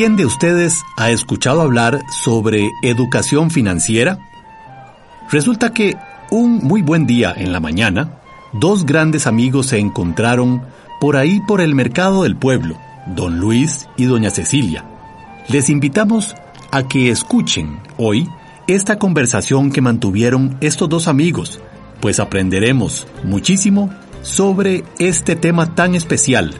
¿Quién de ustedes ha escuchado hablar sobre educación financiera? Resulta que un muy buen día en la mañana, dos grandes amigos se encontraron por ahí por el mercado del pueblo, don Luis y doña Cecilia. Les invitamos a que escuchen hoy esta conversación que mantuvieron estos dos amigos, pues aprenderemos muchísimo sobre este tema tan especial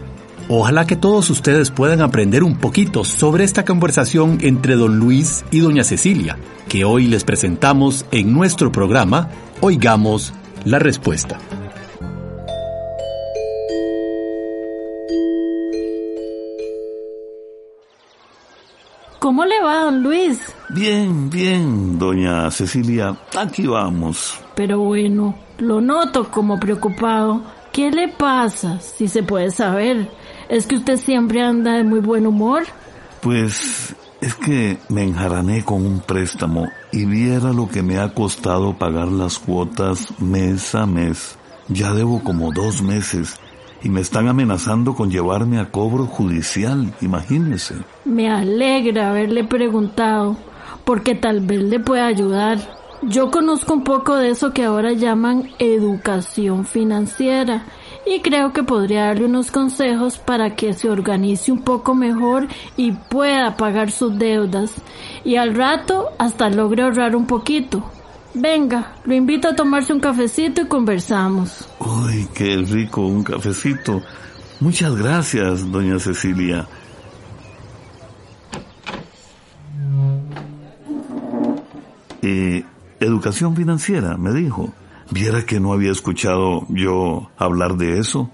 Ojalá que todos ustedes puedan aprender un poquito sobre esta conversación entre don Luis y doña Cecilia, que hoy les presentamos en nuestro programa Oigamos la Respuesta. ¿Cómo le va, don Luis? Bien, bien, doña Cecilia, aquí vamos. Pero bueno, lo noto como preocupado. ¿Qué le pasa, si se puede saber? ¿Es que usted siempre anda de muy buen humor? Pues es que me enjarané con un préstamo y viera lo que me ha costado pagar las cuotas mes a mes. Ya debo como dos meses y me están amenazando con llevarme a cobro judicial, imagínese. Me alegra haberle preguntado, porque tal vez le pueda ayudar. Yo conozco un poco de eso que ahora llaman educación financiera y creo que podría darle unos consejos para que se organice un poco mejor y pueda pagar sus deudas y al rato hasta logre ahorrar un poquito. Venga, lo invito a tomarse un cafecito y conversamos. Uy, qué rico un cafecito. Muchas gracias, doña Cecilia. Eh, educación financiera, me dijo. Viera que no había escuchado yo hablar de eso.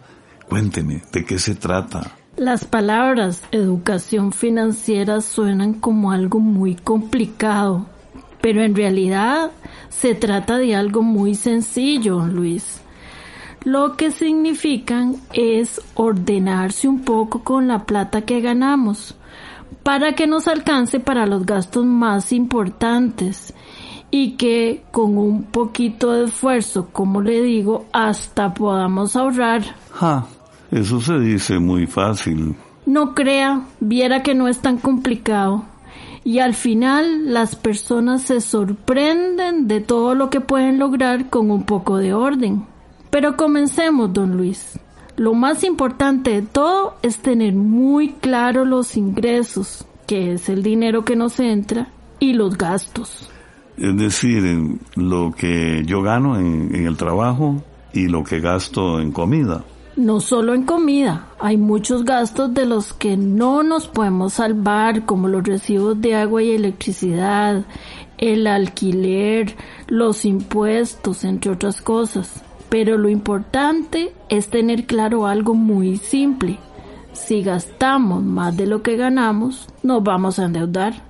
Cuénteme, ¿de qué se trata? Las palabras educación financiera suenan como algo muy complicado, pero en realidad se trata de algo muy sencillo, Luis. Lo que significan es ordenarse un poco con la plata que ganamos para que nos alcance para los gastos más importantes y que con un poquito de esfuerzo, como le digo, hasta podamos ahorrar. Ja, eso se dice muy fácil. No crea, viera que no es tan complicado. Y al final las personas se sorprenden de todo lo que pueden lograr con un poco de orden. Pero comencemos, don Luis. Lo más importante de todo es tener muy claro los ingresos, que es el dinero que nos entra, y los gastos. Es decir, lo que yo gano en, el trabajo y lo que gasto en comida. No solo en comida, hay muchos gastos de los que no nos podemos salvar, como los recibos de agua y electricidad, el alquiler, los impuestos, entre otras cosas. Pero lo importante es tener claro algo muy simple. Si gastamos más de lo que ganamos, nos vamos a endeudar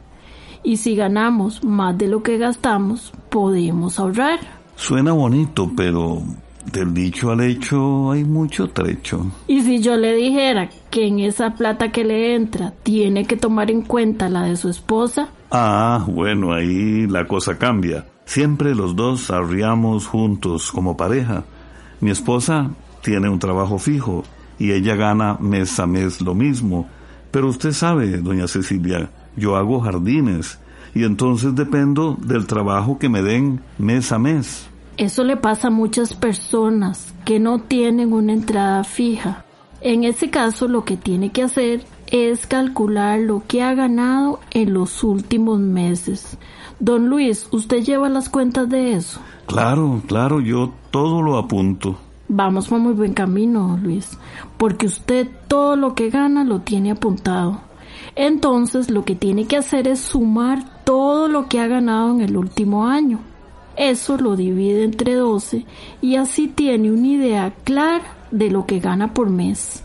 y si ganamos más de lo que gastamos, podemos ahorrar. Suena bonito, pero del dicho al hecho hay mucho trecho. Y si yo le dijera que en esa plata que le entra tiene que tomar en cuenta la de su esposa. Ah, bueno, ahí la cosa cambia. Siempre los dos arriamos juntos como pareja. Mi esposa tiene un trabajo fijo y ella gana mes a mes lo mismo. Pero usted sabe, doña Cecilia, yo hago jardines y entonces dependo del trabajo que me den mes a mes. Eso le pasa a muchas personas que no tienen una entrada fija. En ese caso lo que tiene que hacer es calcular lo que ha ganado en los últimos meses. Don Luis, ¿usted lleva las cuentas de eso? Claro, claro, yo todo lo apunto. Vamos por muy buen camino, Luis, porque usted todo lo que gana lo tiene apuntado. Entonces lo que tiene que hacer es sumar todo lo que ha ganado en el último año. Eso lo divide entre 12 y así tiene una idea clara de lo que gana por mes.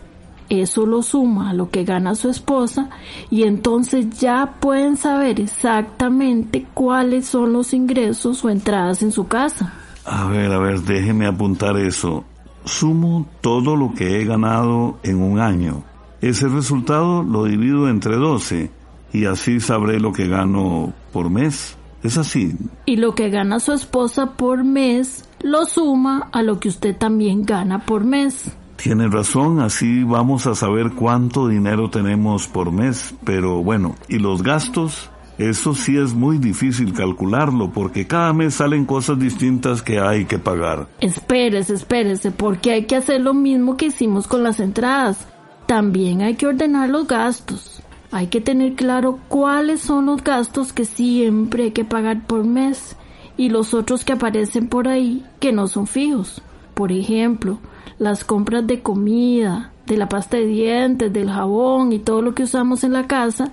Eso lo suma a lo que gana su esposa y entonces ya pueden saber exactamente cuáles son los ingresos o entradas en su casa. A ver, a ver, déjeme apuntar eso. Sumo todo lo que he ganado en un año. Ese resultado lo divido entre 12 y así sabré lo que gano por mes. Es así. Y lo que gana su esposa por mes lo suma a lo que usted también gana por mes. Tiene razón, así vamos a saber cuánto dinero tenemos por mes, pero bueno, ¿y los gastos? Eso sí es muy difícil calcularlo porque cada mes salen cosas distintas que hay que pagar. Espérese, espérese, porque hay que hacer lo mismo que hicimos con las entradas. También hay que ordenar los gastos. Hay que tener claro cuáles son los gastos que siempre hay que pagar por mes y los otros que aparecen por ahí que no son fijos. Por ejemplo, las compras de comida, de la pasta de dientes, del jabón y todo lo que usamos en la casa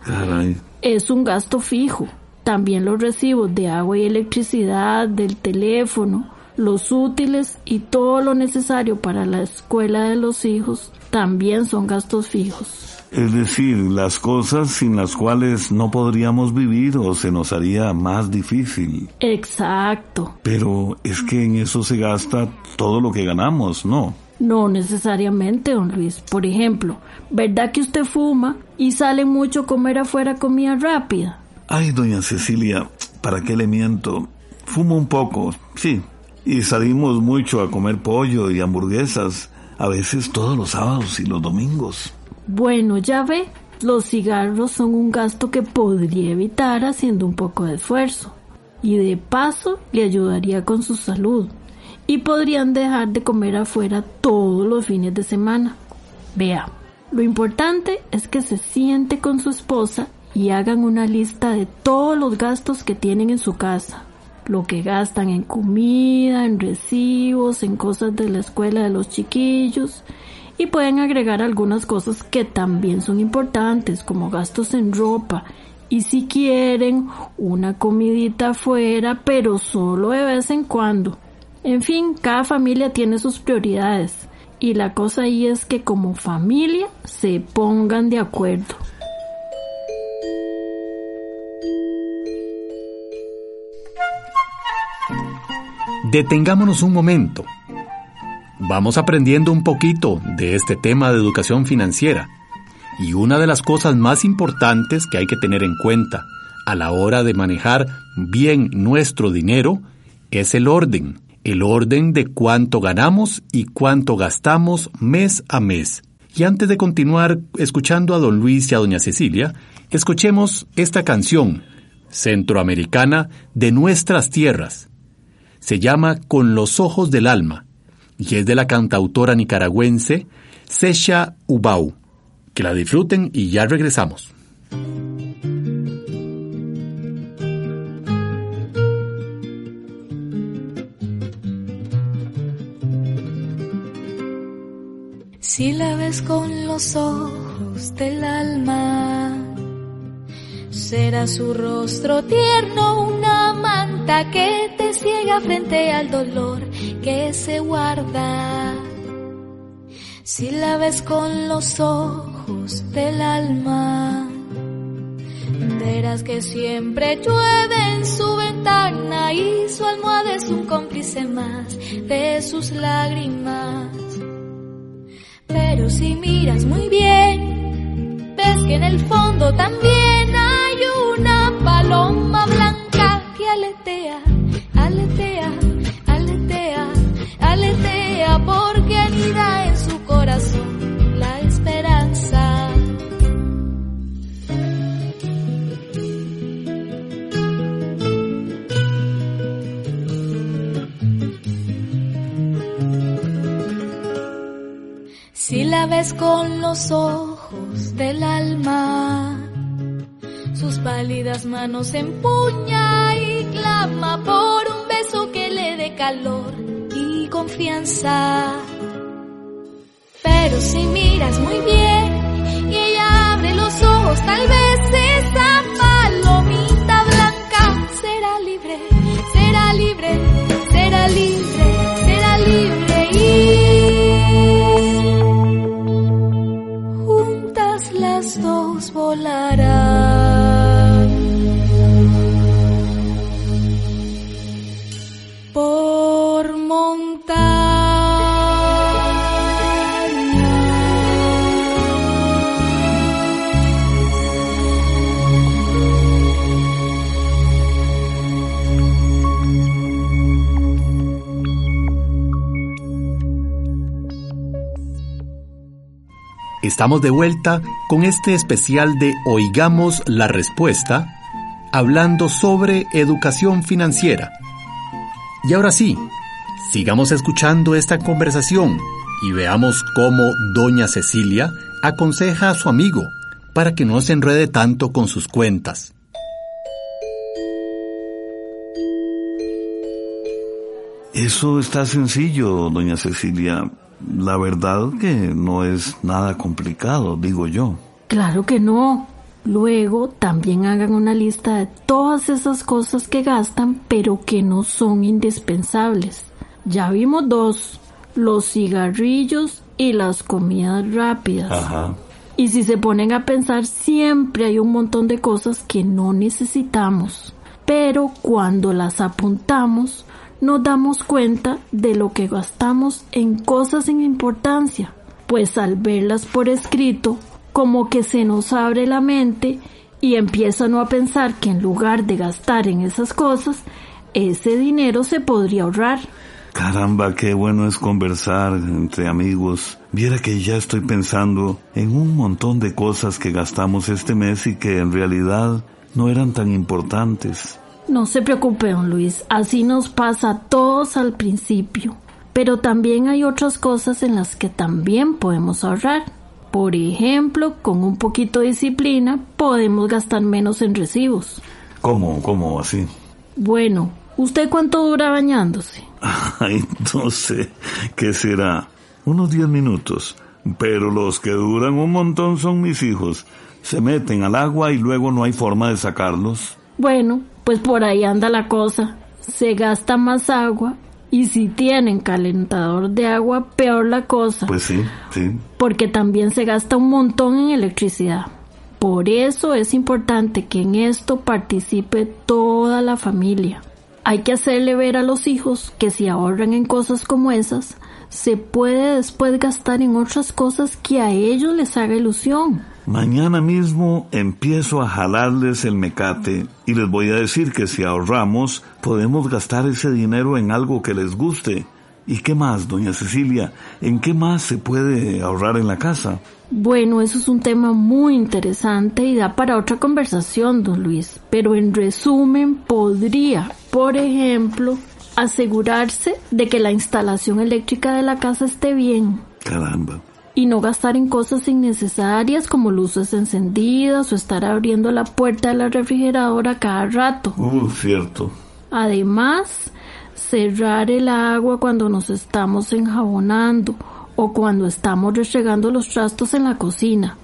es un gasto fijo. También los recibos de agua y electricidad, del teléfono, los útiles y todo lo necesario para la escuela de los hijos también son gastos fijos. Es decir, las cosas sin las cuales no podríamos vivir o se nos haría más difícil. Exacto. Pero es que en eso se gasta todo lo que ganamos, ¿no? No necesariamente, don Luis. Por ejemplo, ¿verdad que usted fuma y sale mucho a comer afuera comida rápida? Ay, doña Cecilia, ¿para qué le miento? Fumo un poco, sí. Y salimos mucho a comer pollo y hamburguesas, a veces todos los sábados y los domingos. Bueno, ya ve, los cigarros son un gasto que podría evitar haciendo un poco de esfuerzo. Y de paso le ayudaría con su salud. Y podrían dejar de comer afuera todos los fines de semana. Vea, lo importante es que se siente con su esposa y hagan una lista de todos los gastos que tienen en su casa. Lo que gastan en comida, en recibos, en cosas de la escuela de los chiquillos y pueden agregar algunas cosas que también son importantes como gastos en ropa y si quieren una comidita afuera pero solo de vez en cuando. En fin, cada familia tiene sus prioridades y la cosa ahí es que como familia se pongan de acuerdo. Detengámonos un momento Vamos aprendiendo un poquito de este tema de educación financiera. Y una de las cosas más importantes que hay que tener en cuenta a la hora de manejar bien nuestro dinero es el orden. El orden de cuánto ganamos y cuánto gastamos mes a mes. Y antes de continuar escuchando a don Luis y a doña Cecilia, escuchemos esta canción centroamericana de nuestras tierras. Se llama Con los ojos del alma y es de la cantautora nicaragüense Sesha Ubau. Que la disfruten y ya regresamos. Si la ves con los ojos del alma, será su rostro tierno una manta que ciega frente al dolor que se guarda. Si la ves con los ojos del alma, verás que siempre llueve en su ventana y su almohada es un cómplice más de sus lágrimas. Pero si miras muy bien, ves que en el fondo también hay una paloma ves con los ojos del alma. Sus pálidas manos empuña y clama por un beso que le dé calor y confianza. Pero si miras muy bien y ella abre los ojos, tal vez Por Estamos de vuelta con este especial de Oigamos la Respuesta, hablando sobre educación financiera. Y ahora sí, sigamos escuchando esta conversación y veamos cómo doña Cecilia aconseja a su amigo para que no se enrede tanto con sus cuentas. Eso está sencillo, doña Cecilia. La verdad que no es nada complicado, digo yo. Claro que no. Luego también hagan una lista de todas esas cosas que gastan pero que no son indispensables. Ya vimos dos, los cigarrillos y las comidas rápidas. Ajá. Y si se ponen a pensar, siempre hay un montón de cosas que no necesitamos. Pero cuando las apuntamos, nos damos cuenta de lo que gastamos en cosas sin importancia. Pues al verlas por escrito, como que se nos abre la mente y empieza uno a pensar que en lugar de gastar en esas cosas, ese dinero se podría ahorrar. Caramba, qué bueno es conversar entre amigos. Viera que ya estoy pensando en un montón de cosas que gastamos este mes y que en realidad no eran tan importantes. No se preocupe, don Luis, así nos pasa a todos al principio. Pero también hay otras cosas en las que también podemos ahorrar. Por ejemplo, con un poquito de disciplina podemos gastar menos en recibos. ¿Cómo? ¿Cómo así? Bueno, ¿usted cuánto dura bañándose? Ay, no sé. ¿Qué será? Unos 10 minutos. Pero los que duran un montón son mis hijos. Se meten al agua y luego no hay forma de sacarlos. Bueno, pues por ahí anda la cosa. Se gasta más agua y si tienen calentador de agua, peor la cosa. Pues sí, sí. Porque también se gasta un montón en electricidad. Por eso es importante que en esto participe toda la familia. Hay que hacerle ver a los hijos que si ahorran en cosas como esas, se puede después gastar en otras cosas que a ellos les haga ilusión. Mañana mismo empiezo a jalarles el mecate y les voy a decir que si ahorramos podemos gastar ese dinero en algo que les guste. ¿Y qué más, doña Cecilia? ¿En qué más se puede ahorrar en la casa? Bueno, eso es un tema muy interesante y da para otra conversación, don Luis. Pero en resumen, podría, por ejemplo, asegurarse de que la instalación eléctrica de la casa esté bien. Caramba. Y no gastar en cosas innecesarias como luces encendidas o estar abriendo la puerta de la refrigeradora cada rato. Uh, cierto. Además, cerrar el agua cuando nos estamos enjabonando o cuando estamos restregando los trastos en la cocina.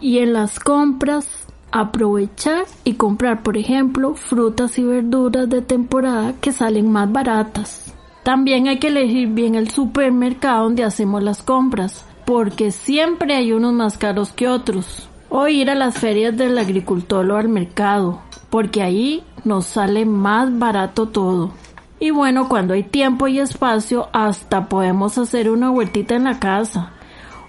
Y en las compras, aprovechar y comprar, por ejemplo, frutas y verduras de temporada que salen más baratas. También hay que elegir bien el supermercado donde hacemos las compras, porque siempre hay unos más caros que otros. O ir a las ferias del agricultor o al mercado, porque ahí nos sale más barato todo. Y bueno, cuando hay tiempo y espacio, hasta podemos hacer una huertita en la casa,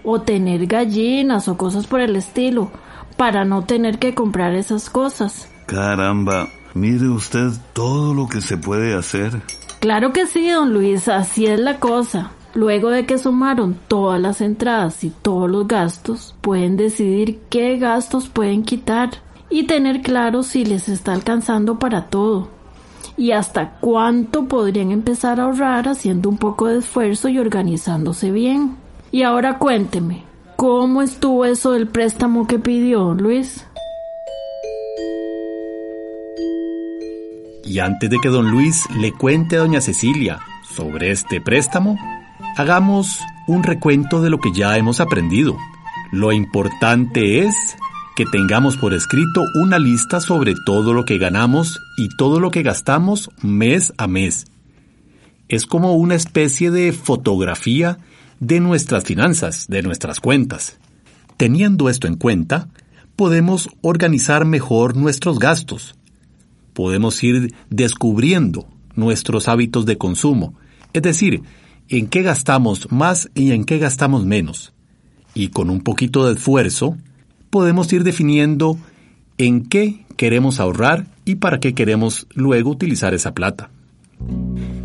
o tener gallinas o cosas por el estilo, para no tener que comprar esas cosas. Caramba, mire usted todo lo que se puede hacer. Claro que sí, don Luis, así es la cosa. Luego de que sumaron todas las entradas y todos los gastos, pueden decidir qué gastos pueden quitar y tener claro si les está alcanzando para todo y hasta cuánto podrían empezar a ahorrar haciendo un poco de esfuerzo y organizándose bien. Y ahora cuénteme, ¿Cómo estuvo eso del préstamo que pidió, Luis? Y antes de que don Luis le cuente a doña Cecilia sobre este préstamo, hagamos un recuento de lo que ya hemos aprendido. Lo importante es que tengamos por escrito una lista sobre todo lo que ganamos y todo lo que gastamos mes a mes. Es como una especie de fotografía de nuestras finanzas, de nuestras cuentas. Teniendo esto en cuenta, podemos organizar mejor nuestros gastos. Podemos ir descubriendo nuestros hábitos de consumo, es decir, en qué gastamos más y en qué gastamos menos. Y con un poquito de esfuerzo, podemos ir definiendo en qué queremos ahorrar y para qué queremos luego utilizar esa plata.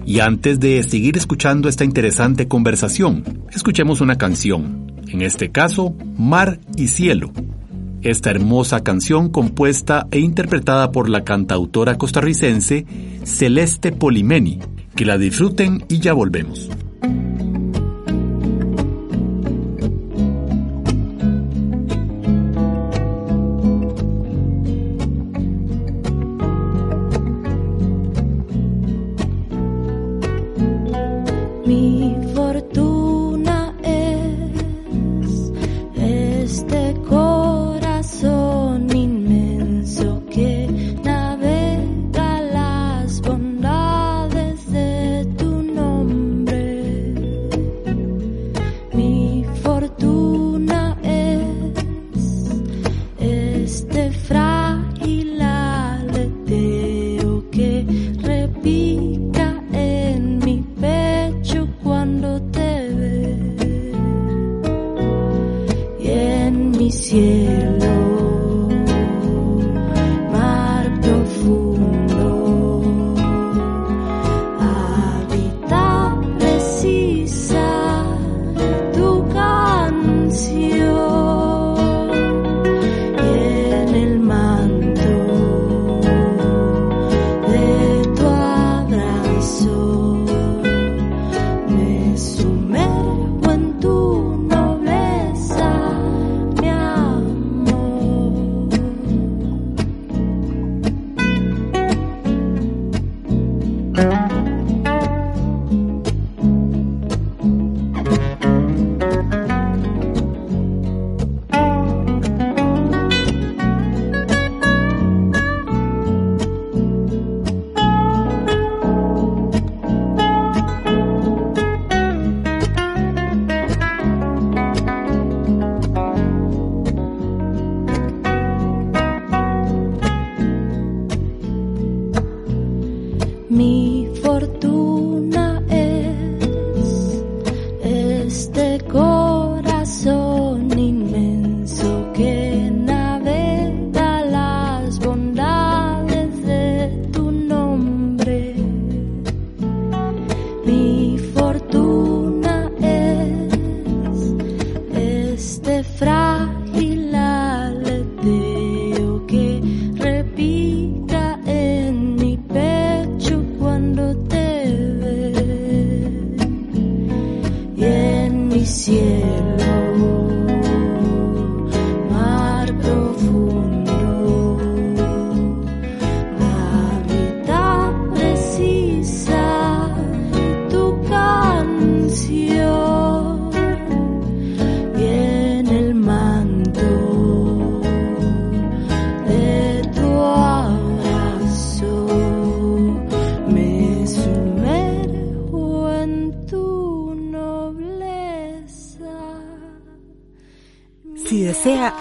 Y antes de seguir escuchando esta interesante conversación, escuchemos una canción, en este caso, Mar y Cielo. Esta hermosa canción compuesta e interpretada por la cantautora costarricense Celeste Polimeni. Que la disfruten y ya volvemos.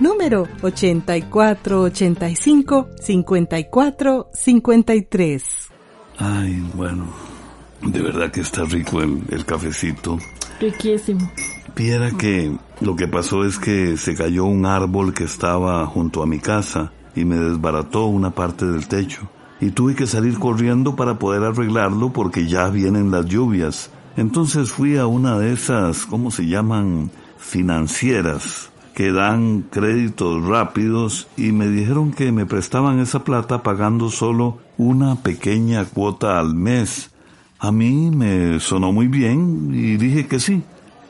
número 8485-5453. Ay, bueno, de verdad que está rico el, el cafecito. Riquísimo. Viera que lo que pasó es que se cayó un árbol que estaba junto a mi casa y me desbarató una parte del techo. Y tuve que salir corriendo para poder arreglarlo porque ya vienen las lluvias. Entonces fui a una de esas, ¿cómo se llaman? financieras que dan créditos rápidos y me dijeron que me prestaban esa plata pagando solo una pequeña cuota al mes. A mí me sonó muy bien y dije que sí,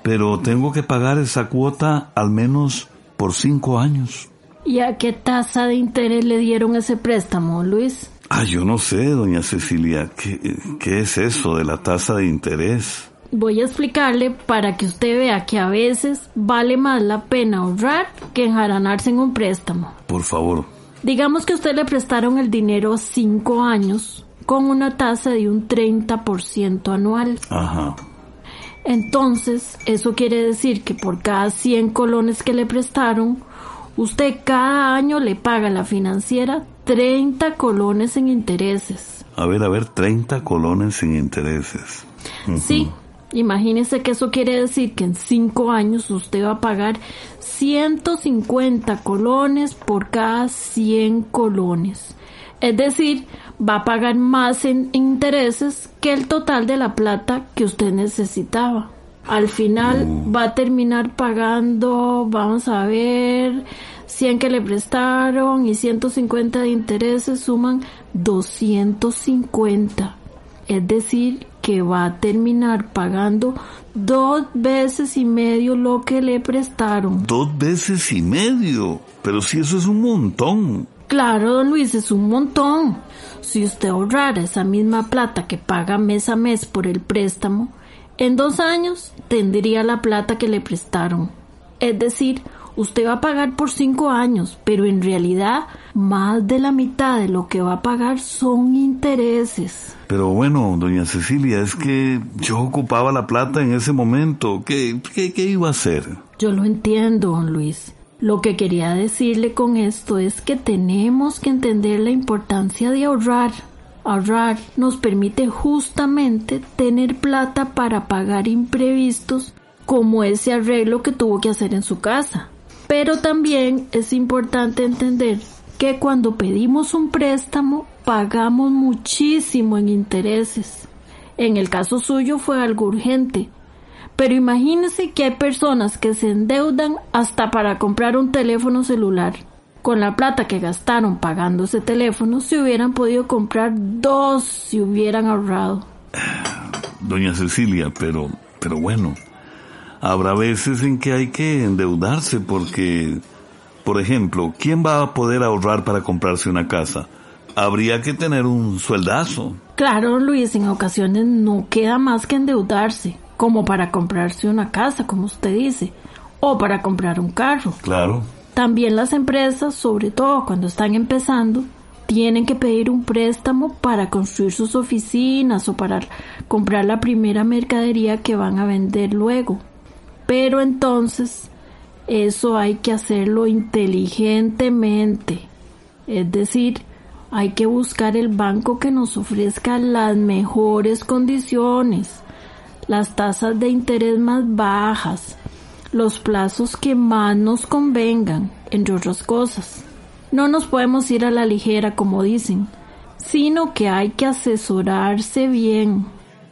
pero tengo que pagar esa cuota al menos por cinco años. ¿Y a qué tasa de interés le dieron ese préstamo, Luis? Ah, yo no sé, doña Cecilia, ¿qué, qué es eso de la tasa de interés? Voy a explicarle para que usted vea que a veces vale más la pena ahorrar que enjaranarse en un préstamo. Por favor. Digamos que usted le prestaron el dinero cinco años con una tasa de un 30% anual. Ajá. Entonces, eso quiere decir que por cada 100 colones que le prestaron, usted cada año le paga a la financiera 30 colones en intereses. A ver, a ver, 30 colones en intereses. Sí, Imagínese que eso quiere decir que en cinco años usted va a pagar 150 colones por cada 100 colones. Es decir, va a pagar más en intereses que el total de la plata que usted necesitaba. Al final mm. va a terminar pagando, vamos a ver, 100 que le prestaron y 150 de intereses suman 250. Es decir, que va a terminar pagando dos veces y medio lo que le prestaron. Dos veces y medio. Pero si eso es un montón. Claro, don Luis, es un montón. Si usted ahorrara esa misma plata que paga mes a mes por el préstamo, en dos años tendría la plata que le prestaron. Es decir, usted va a pagar por cinco años, pero en realidad más de la mitad de lo que va a pagar son intereses. Pero bueno, doña Cecilia, es que yo ocupaba la plata en ese momento. ¿Qué, qué, qué iba a hacer? Yo lo entiendo, don Luis. Lo que quería decirle con esto es que tenemos que entender la importancia de ahorrar. Ahorrar nos permite justamente tener plata para pagar imprevistos como ese arreglo que tuvo que hacer en su casa. Pero también es importante entender que cuando pedimos un préstamo pagamos muchísimo en intereses. En el caso suyo fue algo urgente. Pero imagínese que hay personas que se endeudan hasta para comprar un teléfono celular. Con la plata que gastaron pagando ese teléfono, se hubieran podido comprar dos si hubieran ahorrado. Doña Cecilia, pero, pero bueno, habrá veces en que hay que endeudarse porque, por ejemplo, ¿quién va a poder ahorrar para comprarse una casa? Habría que tener un sueldazo. Claro, Luis, en ocasiones no queda más que endeudarse, como para comprarse una casa, como usted dice, o para comprar un carro. Claro. También las empresas, sobre todo cuando están empezando, tienen que pedir un préstamo para construir sus oficinas o para comprar la primera mercadería que van a vender luego. Pero entonces eso hay que hacerlo inteligentemente. Es decir, hay que buscar el banco que nos ofrezca las mejores condiciones, las tasas de interés más bajas, los plazos que más nos convengan, entre otras cosas. No nos podemos ir a la ligera, como dicen, sino que hay que asesorarse bien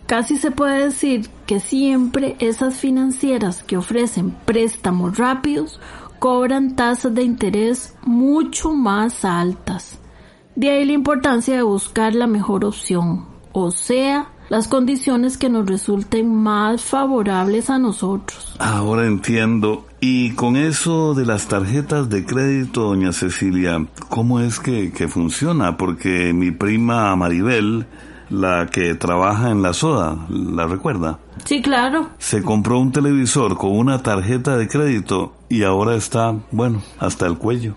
Casi se puede decir que siempre esas financieras que ofrecen préstamos rápidos cobran tasas de interés mucho más altas. De ahí la importancia de buscar la mejor opción, o sea, las condiciones que nos resulten más favorables a nosotros. Ahora entiendo. Y con eso de las tarjetas de crédito, doña Cecilia, ¿cómo es que, que funciona? Porque mi prima Maribel la que trabaja en la soda, ¿la recuerda? Sí, claro. Se compró un televisor con una tarjeta de crédito y ahora está, bueno, hasta el cuello.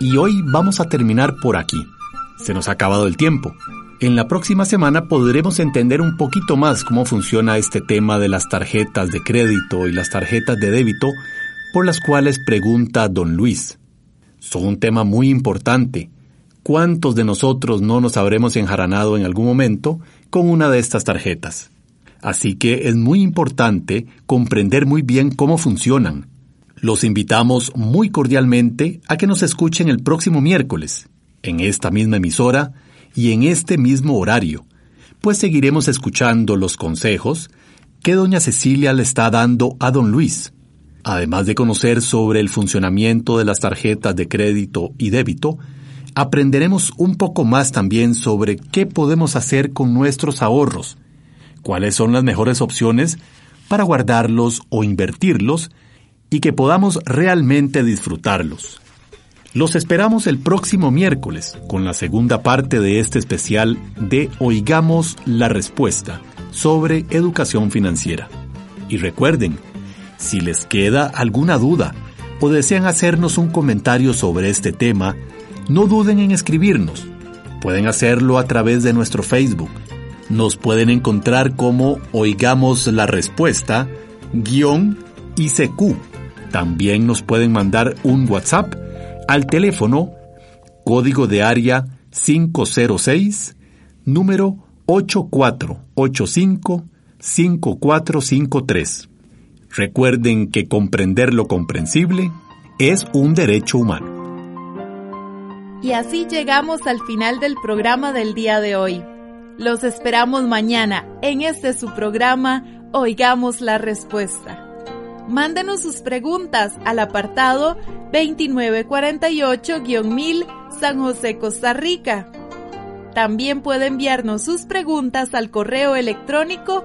Y hoy vamos a terminar por aquí. Se nos ha acabado el tiempo. En la próxima semana podremos entender un poquito más cómo funciona este tema de las tarjetas de crédito y las tarjetas de débito por las cuales pregunta don Luis son un tema muy importante. ¿Cuántos de nosotros no nos habremos enjaranado en algún momento con una de estas tarjetas? Así que es muy importante comprender muy bien cómo funcionan Los invitamos muy cordialmente a que nos escuchen el próximo miércoles, en esta misma emisora y en este mismo horario, pues seguiremos escuchando los consejos que doña Cecilia le está dando a don Luis, además de conocer sobre el funcionamiento de las tarjetas de crédito y débito, aprenderemos un poco más también sobre qué podemos hacer con nuestros ahorros, cuáles son las mejores opciones para guardarlos o invertirlos y que podamos realmente disfrutarlos. Los esperamos el próximo miércoles con la segunda parte de este especial de Oigamos la Respuesta sobre educación financiera. Y recuerden, si les queda alguna duda o desean hacernos un comentario sobre este tema, no duden en escribirnos. Pueden hacerlo a través de nuestro Facebook. Nos pueden encontrar como Oigamos la Respuesta, guion ICQ. También nos pueden mandar un WhatsApp al teléfono código de área 506, número 8485-5453. Recuerden que comprender lo comprensible es un derecho humano. Y así llegamos al final del programa del día de hoy. Los esperamos mañana en este su programa Oigamos la Respuesta. Mándenos sus preguntas al apartado 2948-1000 San José, Costa Rica. También puede enviarnos sus preguntas al correo electrónico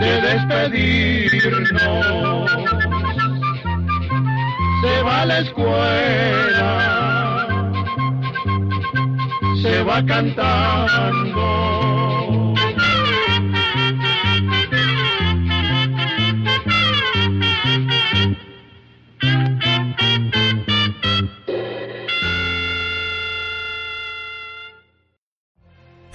De despedirnos. Se va a la escuela, se va cantando.